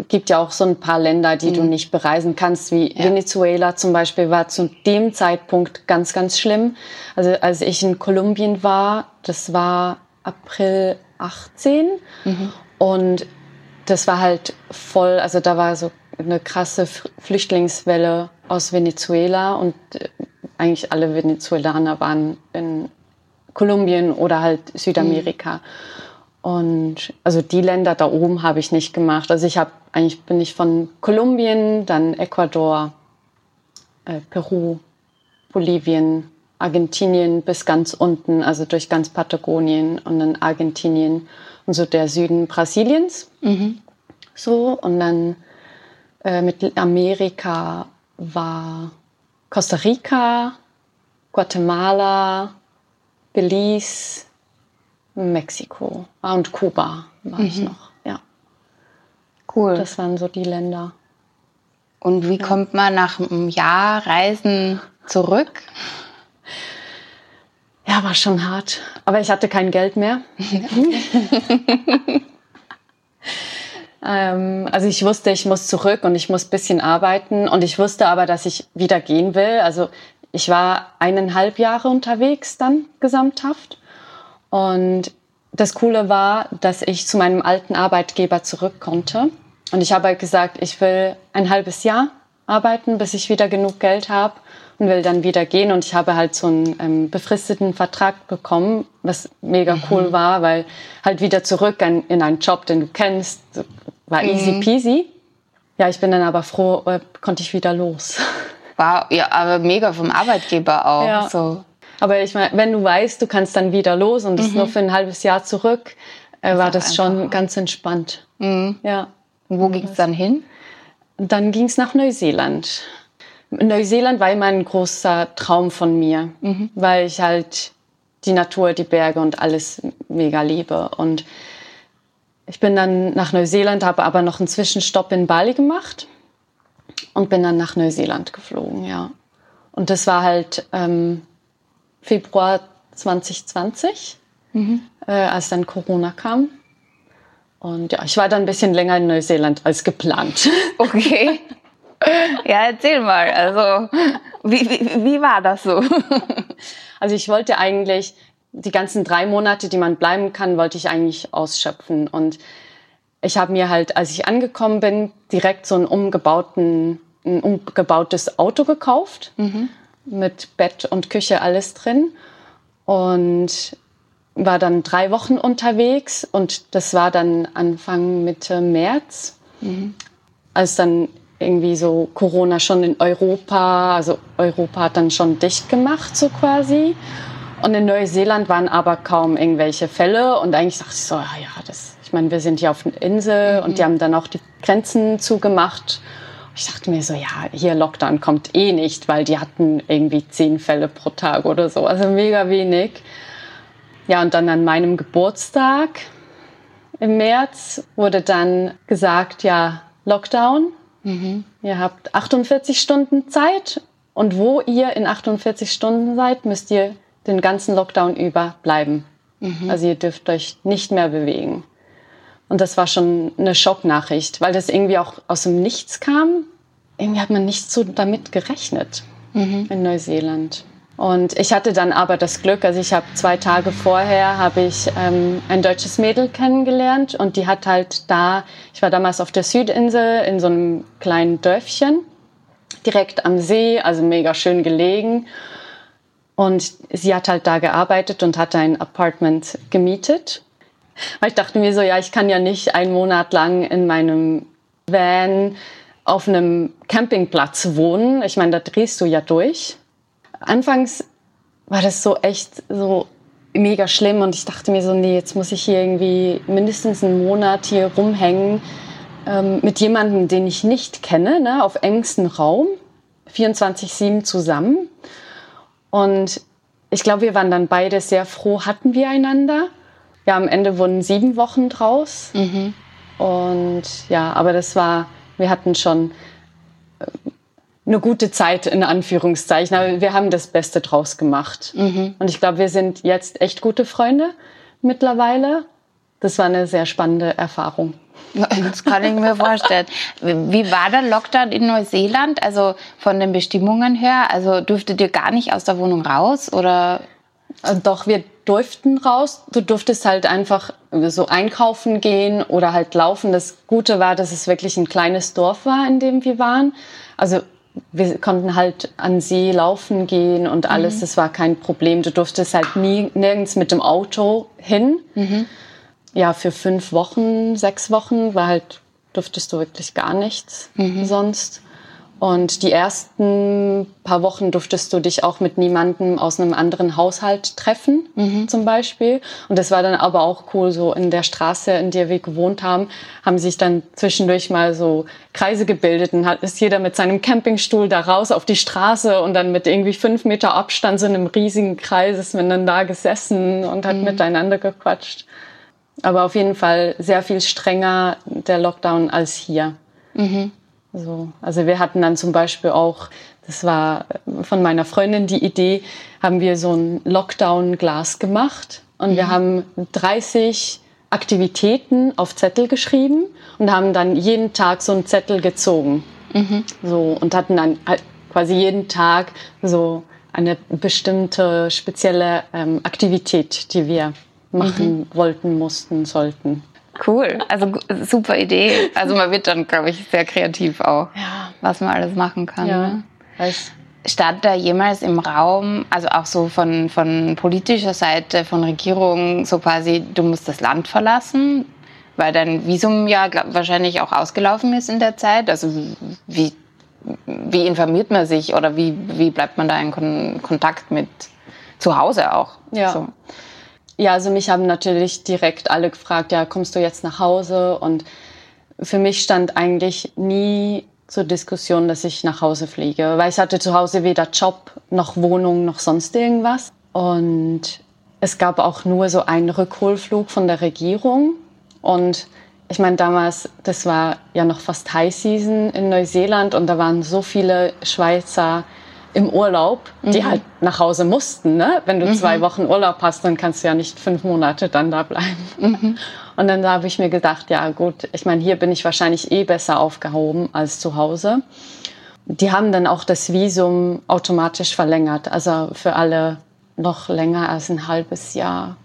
gibt ja auch so ein paar Länder, die mhm. du nicht bereisen kannst, wie ja. Venezuela zum Beispiel war zu dem Zeitpunkt ganz, ganz schlimm. Also als ich in Kolumbien war, das war April 18 mhm. und das war halt voll, also da war so eine krasse Flüchtlingswelle aus Venezuela und äh, eigentlich alle Venezuelaner waren in Kolumbien oder halt Südamerika. Mhm. Und also die Länder da oben habe ich nicht gemacht. Also ich habe eigentlich bin ich von Kolumbien, dann Ecuador, äh, Peru, Bolivien, Argentinien bis ganz unten, also durch ganz Patagonien und dann Argentinien und so der Süden Brasiliens. Mhm. So und dann Mittelamerika war Costa Rica, Guatemala, Belize, Mexiko ah, und Kuba war mhm. ich noch. Ja. Cool. Das waren so die Länder. Und wie ja. kommt man nach einem Jahr Reisen zurück? Ja, war schon hart. Aber ich hatte kein Geld mehr. *laughs* *laughs* ähm, also ich wusste, ich muss zurück und ich muss bisschen arbeiten. Und ich wusste aber, dass ich wieder gehen will. Also ich war eineinhalb Jahre unterwegs dann gesamthaft. Und das Coole war, dass ich zu meinem alten Arbeitgeber zurück konnte. Und ich habe halt gesagt, ich will ein halbes Jahr arbeiten, bis ich wieder genug Geld habe und will dann wieder gehen. Und ich habe halt so einen ähm, befristeten Vertrag bekommen, was mega mhm. cool war, weil halt wieder zurück in, in einen Job, den du kennst, war mhm. easy peasy. Ja, ich bin dann aber froh, äh, konnte ich wieder los. *laughs* Wow, ja, aber mega vom Arbeitgeber auch. Ja. So. Aber ich meine, wenn du weißt, du kannst dann wieder los und das mhm. nur für ein halbes Jahr zurück, äh, war das schon ganz entspannt. Mhm. Ja. Und wo ging es dann hin? Dann ging es nach Neuseeland. Neuseeland war immer ein großer Traum von mir, mhm. weil ich halt die Natur, die Berge und alles mega liebe. Und ich bin dann nach Neuseeland, habe aber noch einen Zwischenstopp in Bali gemacht und bin dann nach Neuseeland geflogen, ja. Und das war halt ähm, Februar 2020, mhm. äh, als dann Corona kam. Und ja, ich war dann ein bisschen länger in Neuseeland als geplant. *laughs* Okay. Ja, erzähl mal. Also, wie, wie, wie war das so? Also ich wollte eigentlich die ganzen drei Monate, die man bleiben kann, wollte ich eigentlich ausschöpfen. Und ich habe mir halt, als ich angekommen bin, direkt so einen umgebauten ein umgebautes Auto gekauft mhm. mit Bett und Küche alles drin und war dann drei Wochen unterwegs und das war dann Anfang Mitte März, mhm. als dann irgendwie so Corona schon in Europa, also Europa hat dann schon dicht gemacht so quasi und in Neuseeland waren aber kaum irgendwelche Fälle und eigentlich dachte ich so, ja, ja das, ich meine, wir sind hier auf einer Insel mhm. und die haben dann auch die Grenzen zugemacht ich dachte mir so, ja, hier Lockdown kommt eh nicht, weil die hatten irgendwie zehn Fälle pro Tag oder so, also mega wenig. Ja, und dann an meinem Geburtstag im März wurde dann gesagt, ja, Lockdown. Mhm. Ihr habt 48 Stunden Zeit und wo ihr in 48 Stunden seid, müsst ihr den ganzen Lockdown über bleiben. Mhm. Also ihr dürft euch nicht mehr bewegen. Und das war schon eine Schocknachricht, weil das irgendwie auch aus dem Nichts kam. Irgendwie hat man nicht so damit gerechnet mhm. in Neuseeland. Und ich hatte dann aber das Glück, also ich habe zwei Tage vorher habe ich ähm, ein deutsches Mädel kennengelernt und die hat halt da, ich war damals auf der Südinsel in so einem kleinen Dörfchen, direkt am See, also mega schön gelegen. Und sie hat halt da gearbeitet und hatte ein Apartment gemietet. Weil ich dachte mir so, ja, ich kann ja nicht einen Monat lang in meinem Van auf einem Campingplatz wohnen. Ich meine, da drehst du ja durch. Anfangs war das so echt so mega schlimm und ich dachte mir so, nee, jetzt muss ich hier irgendwie mindestens einen Monat hier rumhängen ähm, mit jemandem, den ich nicht kenne, ne, auf engstem Raum, 24-7 zusammen. Und ich glaube, wir waren dann beide sehr froh, hatten wir einander. Ja, am Ende wurden sieben Wochen draus. Mhm. Und ja, aber das war, wir hatten schon äh, eine gute Zeit in Anführungszeichen. Aber wir haben das Beste draus gemacht. Mhm. Und ich glaube, wir sind jetzt echt gute Freunde mittlerweile. Das war eine sehr spannende Erfahrung. Das kann ich mir vorstellen. Wie war der Lockdown in Neuseeland? Also von den Bestimmungen her? Also durftet ihr gar nicht aus der Wohnung raus oder? Also doch, wir durften raus. Du durftest halt einfach so einkaufen gehen oder halt laufen. Das Gute war, dass es wirklich ein kleines Dorf war, in dem wir waren. Also wir konnten halt an See laufen gehen und alles. Mhm. Das war kein Problem. Du durftest halt nie nirgends mit dem Auto hin. Mhm. Ja, für fünf Wochen, sechs Wochen war halt durftest du wirklich gar nichts mhm. sonst. Und die ersten paar Wochen durftest du dich auch mit niemandem aus einem anderen Haushalt treffen, mhm. zum Beispiel. Und das war dann aber auch cool, so in der Straße, in der wir gewohnt haben, haben sich dann zwischendurch mal so Kreise gebildet und hat, ist jeder mit seinem Campingstuhl da raus auf die Straße und dann mit irgendwie fünf Meter Abstand so in einem riesigen Kreis ist man dann da gesessen und hat mhm. miteinander gequatscht. Aber auf jeden Fall sehr viel strenger der Lockdown als hier. Mhm. So, also wir hatten dann zum Beispiel auch, das war von meiner Freundin die Idee, haben wir so ein Lockdown-Glas gemacht und mhm. wir haben 30 Aktivitäten auf Zettel geschrieben und haben dann jeden Tag so einen Zettel gezogen. Mhm. So, und hatten dann halt quasi jeden Tag so eine bestimmte spezielle ähm, Aktivität, die wir machen mhm. wollten, mussten, sollten. Cool, also super Idee. Also man wird dann, glaube ich, sehr kreativ auch, ja. was man alles machen kann. Ja. Ne? Stand da jemals im Raum, also auch so von, von politischer Seite, von Regierung, so quasi, du musst das Land verlassen, weil dein Visum ja glaub, wahrscheinlich auch ausgelaufen ist in der Zeit. Also wie, wie informiert man sich oder wie, wie bleibt man da in Kon Kontakt mit zu Hause auch? Ja. So. Ja, also mich haben natürlich direkt alle gefragt, ja, kommst du jetzt nach Hause? Und für mich stand eigentlich nie zur Diskussion, dass ich nach Hause fliege, weil ich hatte zu Hause weder Job noch Wohnung noch sonst irgendwas. Und es gab auch nur so einen Rückholflug von der Regierung. Und ich meine, damals, das war ja noch fast High Season in Neuseeland und da waren so viele Schweizer im Urlaub, die mhm. halt nach Hause mussten. Ne? Wenn du mhm. zwei Wochen Urlaub hast, dann kannst du ja nicht fünf Monate dann da bleiben. Mhm. Und dann habe ich mir gedacht, ja gut, ich meine, hier bin ich wahrscheinlich eh besser aufgehoben als zu Hause. Die haben dann auch das Visum automatisch verlängert, also für alle noch länger als ein halbes Jahr,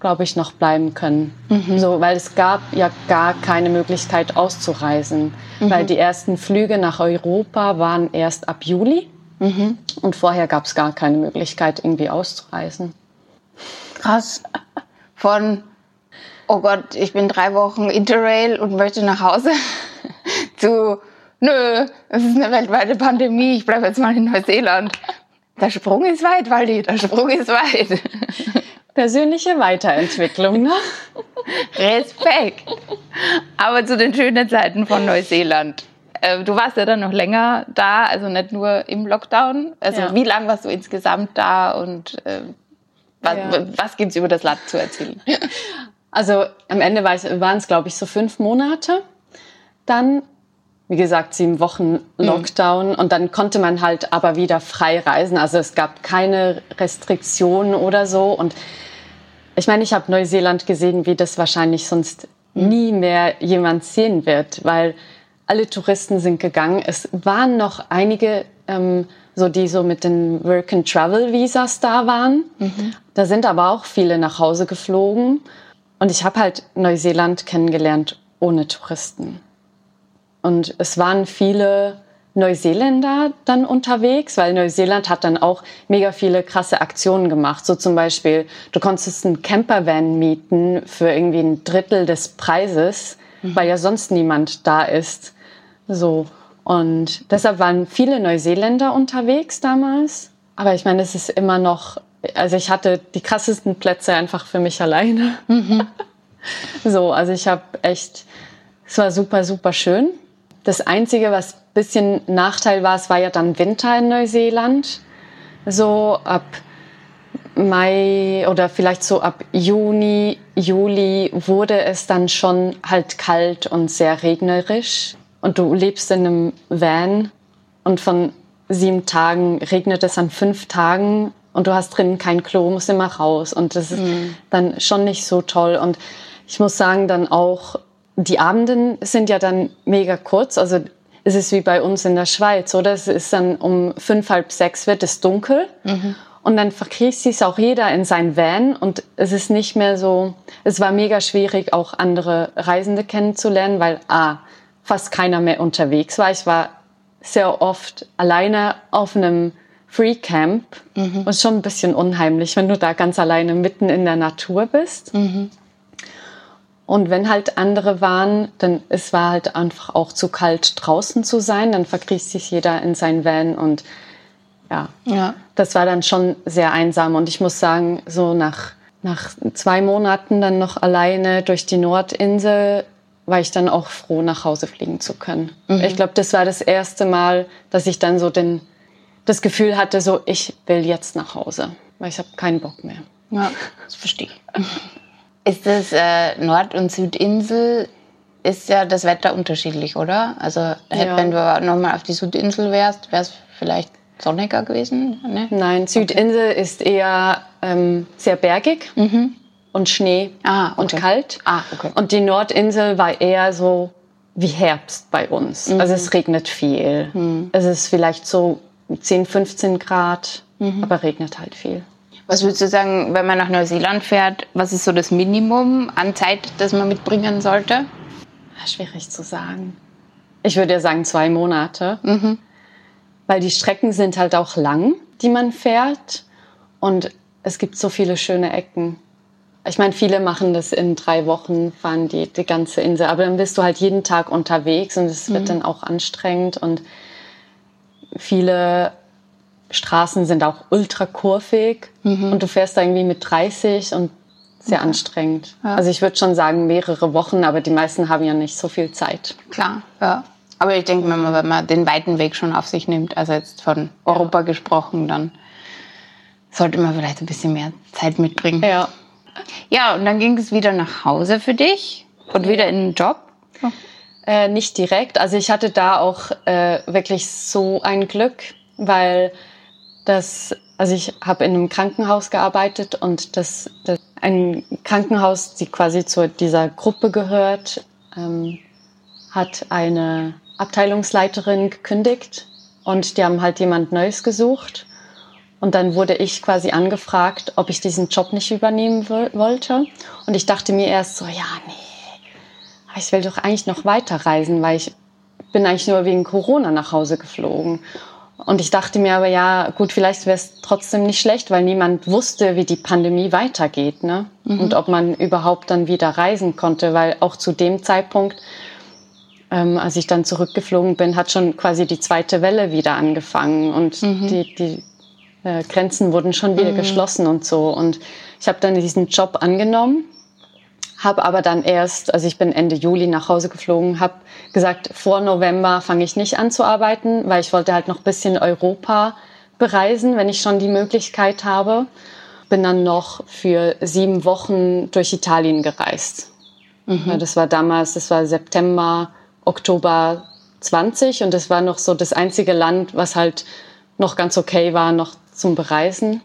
glaube ich, noch bleiben können. Mhm. So, weil es gab ja gar keine Möglichkeit auszureisen, weil mhm. die ersten Flüge nach Europa waren erst ab Juli. Mhm. Und vorher gab es gar keine Möglichkeit, irgendwie auszureisen. Krass. Von, oh Gott, ich bin drei Wochen Interrail und möchte nach Hause, *laughs* zu, nö, es ist eine weltweite Pandemie, ich bleibe jetzt mal in Neuseeland. Der Sprung ist weit, Waldi, der Sprung ist weit. *laughs* Persönliche Weiterentwicklung, ne? Respekt. Aber zu den schönen Zeiten von Neuseeland. Äh, du warst ja dann noch länger da, also nicht nur im Lockdown. Also ja. wie lange warst du insgesamt da und äh, was, ja. was gibt es über das Land zu erzählen? *laughs* Also am Ende waren es, glaube ich, so fünf Monate. Dann, wie gesagt, sieben Wochen mhm. Lockdown mhm. und dann konnte man halt aber wieder frei reisen. Also es gab keine Restriktionen oder so. Und ich meine, ich habe Neuseeland gesehen, wie das wahrscheinlich sonst mhm. nie mehr jemand sehen wird, weil alle Touristen sind gegangen. Es waren noch einige, ähm, so die so mit den Work and Travel Visas da waren. Mhm. Da sind aber auch viele nach Hause geflogen. Und ich habe halt Neuseeland kennengelernt ohne Touristen. Und es waren viele Neuseeländer dann unterwegs, weil Neuseeland hat dann auch mega viele krasse Aktionen gemacht. So zum Beispiel, du konntest einen Campervan mieten für irgendwie ein Drittel des Preises, mhm. weil ja sonst niemand da ist. So. Und deshalb waren viele Neuseeländer unterwegs damals. Aber ich meine, es ist immer noch, also ich hatte die krassesten Plätze einfach für mich alleine. Mhm. *laughs* so, also ich habe echt, es war super, super schön. Das Einzige, was ein bisschen Nachteil war, es war ja dann Winter in Neuseeland. So ab Mai oder vielleicht so ab Juni, Juli wurde es dann schon halt kalt und sehr regnerisch. Und du lebst in einem Van und von sieben Tagen regnet es an fünf Tagen und du hast drinnen kein Klo, musst immer raus. Und das ist mhm. dann schon nicht so toll. Und ich muss sagen, dann auch, die Abenden sind ja dann mega kurz. Also es ist wie bei uns in der Schweiz, oder? Es ist dann um fünf, halb sechs wird es dunkel. Mhm. Und dann verkriecht sich auch jeder in sein Van und es ist nicht mehr so, es war mega schwierig, auch andere Reisende kennenzulernen, weil A, fast keiner mehr unterwegs war. Ich war sehr oft alleine auf einem Free Camp mhm. und schon ein bisschen unheimlich, wenn du da ganz alleine mitten in der Natur bist. Mhm. Und wenn halt andere waren, dann es war halt einfach auch zu kalt draußen zu sein, dann verkriecht sich jeder in sein Van und ja, ja, das war dann schon sehr einsam. Und ich muss sagen, so nach, nach zwei Monaten dann noch alleine durch die Nordinsel war ich dann auch froh, nach Hause fliegen zu können. Mhm. Ich glaube, das war das erste Mal, dass ich dann so den, das Gefühl hatte, so ich will jetzt nach Hause, weil ich habe keinen Bock mehr. Ja, das verstehe ich. Ist das äh, Nord- und Südinsel, ist ja das Wetter unterschiedlich, oder? Also ja. wenn du nochmal auf die Südinsel wärst, wäre es vielleicht sonniger gewesen? Ne? Nein, Südinsel okay. ist eher ähm, sehr bergig mhm. Und Schnee ah, okay. und kalt. Ah, okay. Und die Nordinsel war eher so wie Herbst bei uns. Mhm. Also es regnet viel. Mhm. Es ist vielleicht so 10, 15 Grad, mhm. aber regnet halt viel. Was würdest du sagen, wenn man nach Neuseeland fährt, was ist so das Minimum an Zeit, das man mitbringen sollte? Schwierig zu sagen. Ich würde ja sagen zwei Monate. Mhm weil die Strecken sind halt auch lang, die man fährt und es gibt so viele schöne Ecken. Ich meine, viele machen das in drei Wochen, fahren die, die ganze Insel, aber dann bist du halt jeden Tag unterwegs und es wird mhm. dann auch anstrengend und viele Straßen sind auch ultra kurvig mhm. und du fährst da irgendwie mit 30 und sehr okay. anstrengend. Ja. Also ich würde schon sagen mehrere Wochen, aber die meisten haben ja nicht so viel Zeit. Klar, ja. Aber ich denke, wenn man, wenn man den weiten Weg schon auf sich nimmt, also jetzt von Europa gesprochen, dann sollte man vielleicht ein bisschen mehr Zeit mitbringen. Ja. Ja, und dann ging es wieder nach Hause für dich und wieder in den Job? Oh. Äh, nicht direkt. Also ich hatte da auch äh, wirklich so ein Glück, weil das, also ich habe in einem Krankenhaus gearbeitet und das, das ein Krankenhaus, die quasi zu dieser Gruppe gehört, ähm, hat eine Abteilungsleiterin gekündigt und die haben halt jemand Neues gesucht. Und dann wurde ich quasi angefragt, ob ich diesen Job nicht übernehmen wollte. Und ich dachte mir erst so, ja, nee, ich will doch eigentlich noch weiterreisen, weil ich bin eigentlich nur wegen Corona nach Hause geflogen. Und ich dachte mir aber, ja, gut, vielleicht wäre es trotzdem nicht schlecht, weil niemand wusste, wie die Pandemie weitergeht, ne? Mhm. Und ob man überhaupt dann wieder reisen konnte, weil auch zu dem Zeitpunkt ähm, als ich dann zurückgeflogen bin, hat schon quasi die zweite Welle wieder angefangen und mhm. die, die äh, Grenzen wurden schon wieder mhm. geschlossen und so. Und ich habe dann diesen Job angenommen, habe aber dann erst, also ich bin Ende Juli nach Hause geflogen, habe gesagt, vor November fange ich nicht an zu arbeiten, weil ich wollte halt noch bisschen Europa bereisen, wenn ich schon die Möglichkeit habe. Bin dann noch für sieben Wochen durch Italien gereist. Mhm. Das war damals, das war September Oktober 20 und das war noch so das einzige Land, was halt noch ganz okay war, noch zum Bereisen.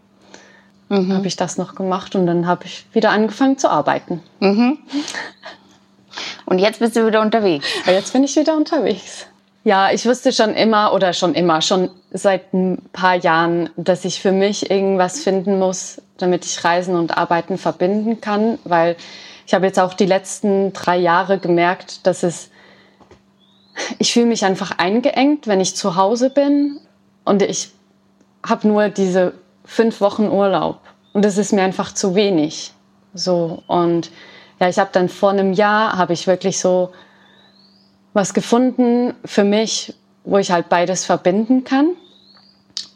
Mhm. Habe ich das noch gemacht und dann habe ich wieder angefangen zu arbeiten. Mhm. *laughs* Und jetzt bist du wieder unterwegs? Jetzt bin ich wieder unterwegs. Ja, ich wusste schon immer oder schon immer, schon seit ein paar Jahren, dass ich für mich irgendwas finden muss, damit ich Reisen und Arbeiten verbinden kann, weil ich habe jetzt auch die letzten drei Jahre gemerkt, dass es ich fühle mich einfach eingeengt, wenn ich zu Hause bin und ich habe nur diese fünf Wochen Urlaub und das ist mir einfach zu wenig. So und ja, ich habe dann vor einem Jahr habe ich wirklich so was gefunden für mich, wo ich halt beides verbinden kann.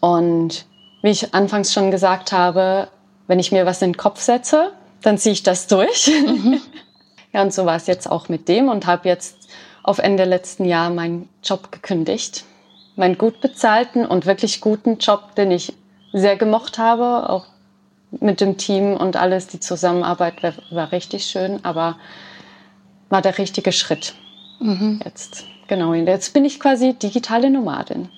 Und wie ich anfangs schon gesagt habe, wenn ich mir was in den Kopf setze, dann ziehe ich das durch. Mhm. *laughs* ja, und so war es jetzt auch mit dem und habe jetzt auf Ende letzten Jahr meinen Job gekündigt. Meinen gut bezahlten und wirklich guten Job, den ich sehr gemocht habe, auch mit dem Team und alles. Die Zusammenarbeit war, war richtig schön, aber war der richtige Schritt. Mhm. Jetzt, genau. Jetzt bin ich quasi digitale Nomadin.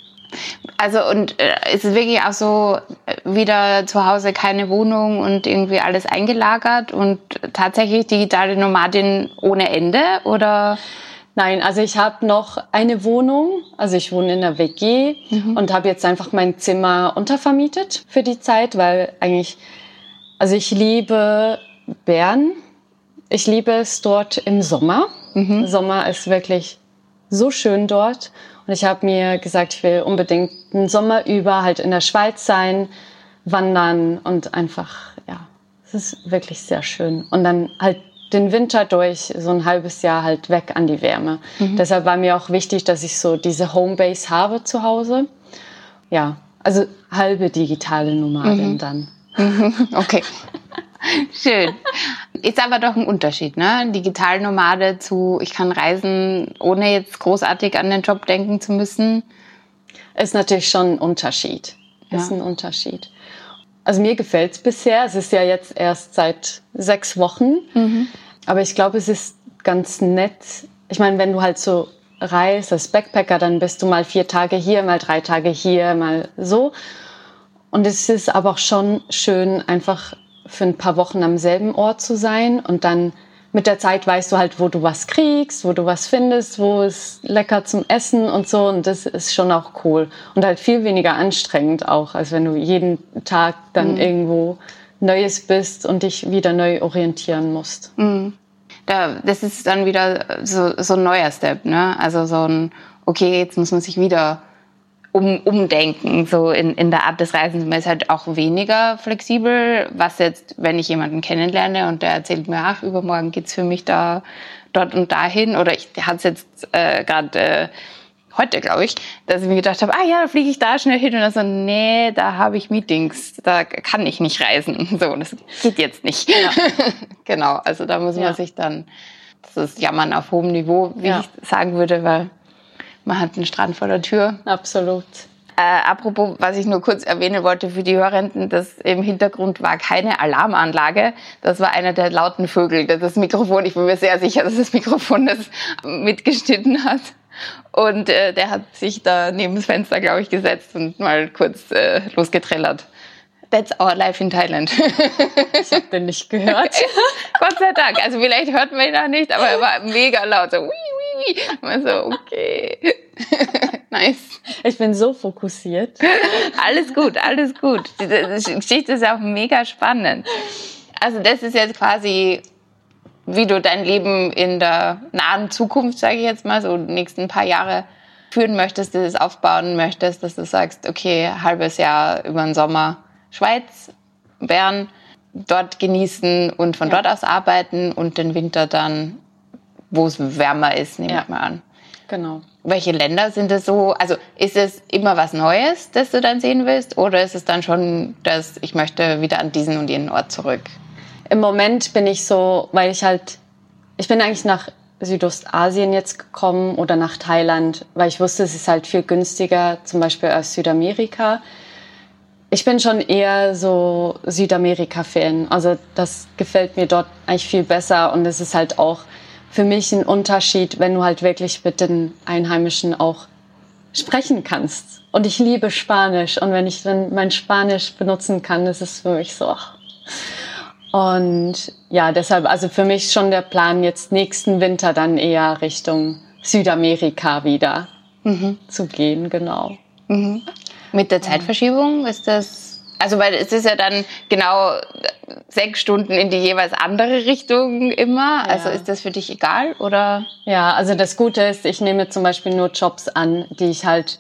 Also und äh, ist es wirklich auch so äh, wieder zu Hause keine Wohnung und irgendwie alles eingelagert und tatsächlich digitale Nomadin ohne Ende oder? Nein, also ich habe noch eine Wohnung, also ich wohne in der WG mhm. und habe jetzt einfach mein Zimmer untervermietet für die Zeit, weil eigentlich, also ich liebe Bern, ich liebe es dort im Sommer. Mhm. Sommer ist wirklich so schön dort und ich habe mir gesagt, ich will unbedingt einen Sommer über halt in der Schweiz sein, wandern und einfach, ja, es ist wirklich sehr schön. Und dann halt den Winter durch so ein halbes Jahr halt weg an die Wärme. Mhm. Deshalb war mir auch wichtig, dass ich so diese Homebase habe zu Hause. Ja, also halbe digitale Nomadin mhm. dann. Mhm. *laughs* Okay. Schön. Ist aber doch ein Unterschied, ne? Digitalnomade zu, ich kann reisen, ohne jetzt großartig an den Job denken zu müssen. Ist natürlich schon ein Unterschied. Ja. Ist ein Unterschied. Also mir gefällt es bisher. Es ist ja jetzt erst seit sechs Wochen. Mhm. Aber ich glaube, es ist ganz nett. Ich meine, wenn du halt so reist als Backpacker, dann bist du mal vier Tage hier, mal drei Tage hier, mal so. Und es ist aber auch schon schön, einfach für ein paar Wochen am selben Ort zu sein und dann mit der Zeit weißt du halt, wo du was kriegst, wo du was findest, wo es lecker zum Essen und so. Und das ist schon auch cool. Und halt viel weniger anstrengend auch, als wenn du jeden Tag dann mhm. irgendwo Neues bist und dich wieder neu orientieren musst. Mhm. Da, das ist dann wieder so, so ein neuer Step, ne? Also so ein, okay, jetzt muss man sich wieder um, umdenken, so in, in der Art des Reisens. Man ist halt auch weniger flexibel, was jetzt, wenn ich jemanden kennenlerne und der erzählt mir, ach, übermorgen geht's für mich da dort und dahin oder ich hatte es jetzt äh, gerade äh, heute, glaube ich, dass ich mir gedacht habe, ah ja, da fliege ich da schnell hin und dann so, nee, da habe ich Meetings, da kann ich nicht reisen. *laughs* So, das geht jetzt nicht. Ja. *laughs* genau, also da muss man ja. sich dann, das ist Jammern auf hohem Niveau, wie ja. ich sagen würde, weil man hat einen Strand vor der Tür. Absolut. Äh, apropos, was ich nur kurz erwähnen wollte für die Hörenden, das im Hintergrund war keine Alarmanlage. Das war einer der lauten Vögel. Das Mikrofon, ich bin mir sehr sicher, dass das Mikrofon das mitgeschnitten hat. Und äh, der hat sich da neben das Fenster, glaube ich, gesetzt und mal kurz äh, losgetrellert. That's our life in Thailand. *laughs* ich habe den nicht gehört. *laughs* Gott sei Dank. Also vielleicht hört man ihn auch nicht, aber er war mega laut. So, wii, wii, *laughs* wii. Und so, okay. *laughs* nice. Ich bin so fokussiert. *laughs* Alles gut, alles gut. Die, Geschichte ist auch mega spannend. Also das ist jetzt quasi, wie du dein Leben in der nahen Zukunft, sage ich jetzt mal, so die nächsten paar Jahre führen möchtest, das aufbauen möchtest, dass du sagst, okay, halbes Jahr über den Sommer Schweiz, Bern, dort genießen und von ja. dort aus arbeiten und den Winter dann, wo es wärmer ist, nehme ja. ich mal an. Genau. Welche Länder sind es so? Also ist es immer was Neues, das du dann sehen willst? Oder ist es dann schon, dass ich möchte wieder an diesen und jenen Ort zurück? Im Moment bin ich so, weil ich halt, ich bin eigentlich nach Südostasien jetzt gekommen oder nach Thailand, weil ich wusste, es ist halt viel günstiger, zum Beispiel aus Südamerika. Ich bin schon eher so Südamerika-Fan. Also das gefällt mir dort eigentlich viel besser und es ist halt auch für mich ein Unterschied, wenn du halt wirklich mit den Einheimischen auch sprechen kannst. Und ich liebe Spanisch und wenn ich dann mein Spanisch benutzen kann, ist es für mich so. Und ja, deshalb, also für mich schon der Plan, jetzt nächsten Winter dann eher Richtung Südamerika wieder mhm. zu gehen, genau. Mhm. Mit der Zeitverschiebung ist das, also weil es ist ja dann genau sechs Stunden in die jeweils andere Richtung immer. Ja. Also ist das für dich egal oder? Ja, also das Gute ist, ich nehme zum Beispiel nur Jobs an, die ich halt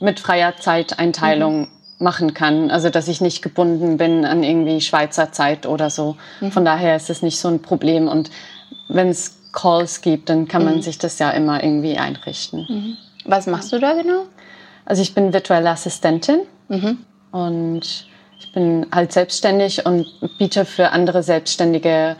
mit freier Zeiteinteilung mhm. machen kann. Also dass ich nicht gebunden bin an irgendwie Schweizer Zeit oder so. Mhm. Von daher ist es nicht so ein Problem. Und wenn es Calls gibt, dann kann man mhm. sich das ja immer irgendwie einrichten. Mhm. Was machst du da genau? Also ich bin virtuelle Assistentin mhm. Und ich bin halt selbstständig und biete für andere Selbstständige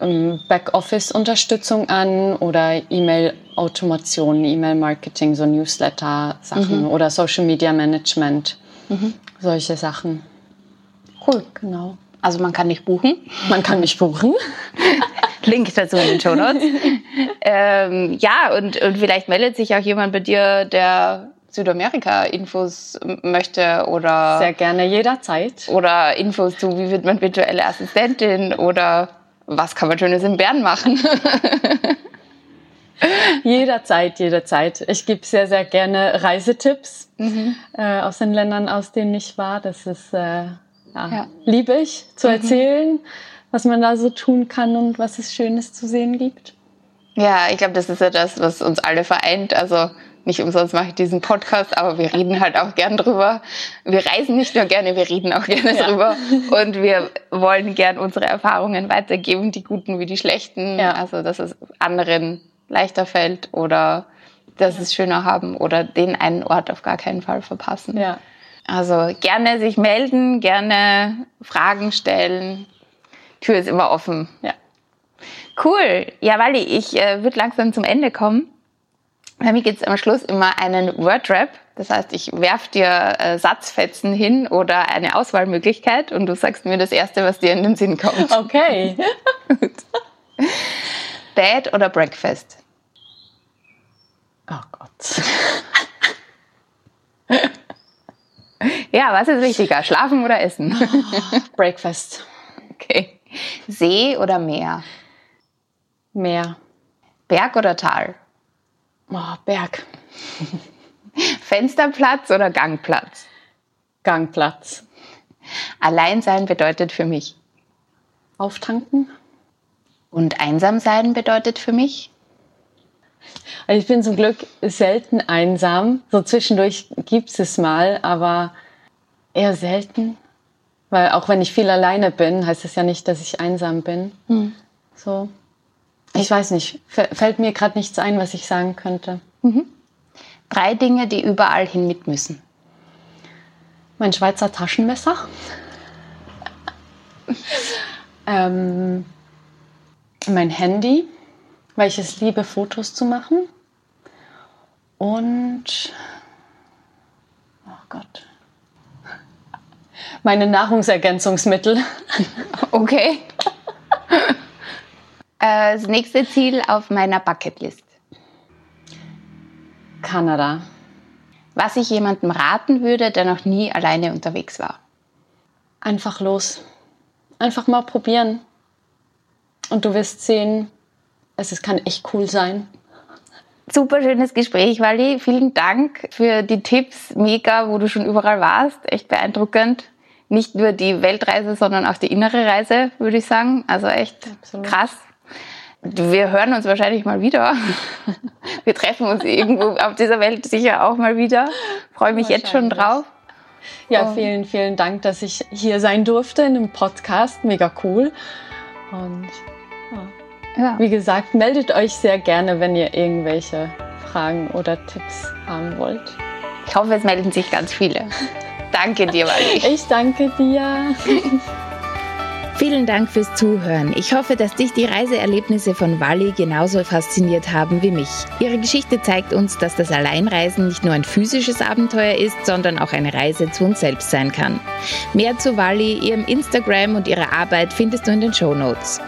ähm, Backoffice-Unterstützung an oder E-Mail-Automation, E-Mail-Marketing, so Newsletter-Sachen mhm. oder Social-Media-Management, mhm. solche Sachen. Cool. Genau. Also man kann nicht buchen. Man kann nicht buchen. *laughs* Link dazu in den Show Notes. *laughs* ähm, ja, und, und vielleicht meldet sich auch jemand bei dir, der Südamerika-Infos möchte oder. Sehr gerne, jederzeit. Oder Infos zu, wie wird man virtuelle Assistentin oder was kann man Schönes in Bern machen. *laughs* jederzeit, jederzeit. Ich gebe sehr, sehr gerne Reisetipps mhm. äh, aus den Ländern, aus denen ich war. Das ist, äh, ja, ja. liebe ich zu mhm. erzählen was man da so tun kann und was es Schönes zu sehen gibt. Ja, ich glaube, das ist ja das, was uns alle vereint. Also nicht umsonst mache ich diesen Podcast, aber wir reden halt auch gern drüber. Wir reisen nicht nur gerne, wir reden auch gerne ja. drüber. Und wir wollen gern unsere Erfahrungen weitergeben, die guten wie die schlechten. Ja. Also, dass es anderen leichter fällt oder dass ja. es schöner haben oder den einen Ort auf gar keinen Fall verpassen. Ja. Also gerne sich melden, gerne Fragen stellen. Tür ist immer offen. Ja. Cool. Ja, Wally, ich äh, würde langsam zum Ende kommen. Bei mir gibt es am Schluss immer einen Wordrap. Das heißt, ich werf dir äh, Satzfetzen hin oder eine Auswahlmöglichkeit und du sagst mir das Erste, was dir in den Sinn kommt. Okay. *laughs* Bed oder Breakfast? Oh Gott. *laughs* ja, was ist wichtiger? Schlafen oder essen? *laughs* Breakfast. Okay. See oder Meer? Meer. Berg oder Tal? Oh, Berg. *laughs* Fensterplatz oder Gangplatz? Gangplatz. Allein sein bedeutet für mich. Auftanken. Und einsam sein bedeutet für mich? Also ich bin zum Glück selten einsam. So zwischendurch gibt es mal, aber eher selten. Weil auch wenn ich viel alleine bin, heißt es ja nicht, dass ich einsam bin. Mhm. So. Ich weiß nicht, fällt mir gerade nichts ein, was ich sagen könnte. Mhm. Drei Dinge, die überall hin mit müssen. Mein Schweizer Taschenmesser. *laughs* ähm, mein Handy, weil ich es liebe, Fotos zu machen. Und, oh Gott, meine Nahrungsergänzungsmittel. Okay. *laughs* Äh, das nächste Ziel auf meiner Bucketlist. Kanada. Was ich jemandem raten würde, der noch nie alleine unterwegs war. Einfach los. Einfach mal probieren. Und du wirst sehen, es kann echt cool sein. Super schönes Gespräch, Wally. Vielen Dank für die Tipps. Mega, wo du schon überall warst. Echt beeindruckend nicht nur die Weltreise, sondern auch die innere Reise, würde ich sagen. Also echt Absolut. krass. Wir hören uns wahrscheinlich mal wieder. *laughs* Wir treffen uns irgendwo auf dieser Welt sicher auch mal wieder. Freue mich jetzt schon drauf. Ja, vielen, vielen Dank, dass ich hier sein durfte in einem Podcast. Mega cool. Und ja. Ja. wie gesagt, meldet euch sehr gerne, wenn ihr irgendwelche Fragen oder Tipps haben wollt. Ich hoffe, es melden sich ganz viele. *laughs* Danke dir, Wally. Ich danke dir. *laughs* Vielen Dank fürs Zuhören. Ich hoffe, dass dich die Reiseerlebnisse von Wally genauso fasziniert haben wie mich. Ihre Geschichte zeigt uns, dass das Alleinreisen nicht nur ein physisches Abenteuer ist, sondern auch eine Reise zu uns selbst sein kann. Mehr zu Wally, ihrem Instagram und ihrer Arbeit findest du in den Show Notes.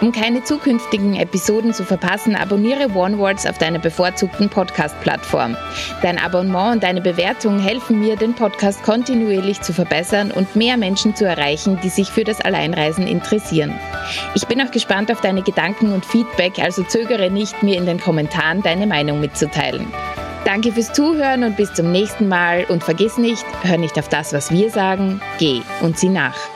Um keine zukünftigen Episoden zu verpassen, abonniere OneWords auf deiner bevorzugten Podcast-Plattform. Dein Abonnement und deine Bewertung helfen mir, den Podcast kontinuierlich zu verbessern und mehr Menschen zu erreichen, die sich für das Alleinreisen interessieren. Ich bin auch gespannt auf deine Gedanken und Feedback, also zögere nicht, mir in den Kommentaren deine Meinung mitzuteilen. Danke fürs Zuhören und bis zum nächsten Mal und vergiss nicht, hör nicht auf das, was wir sagen, geh und sieh nach.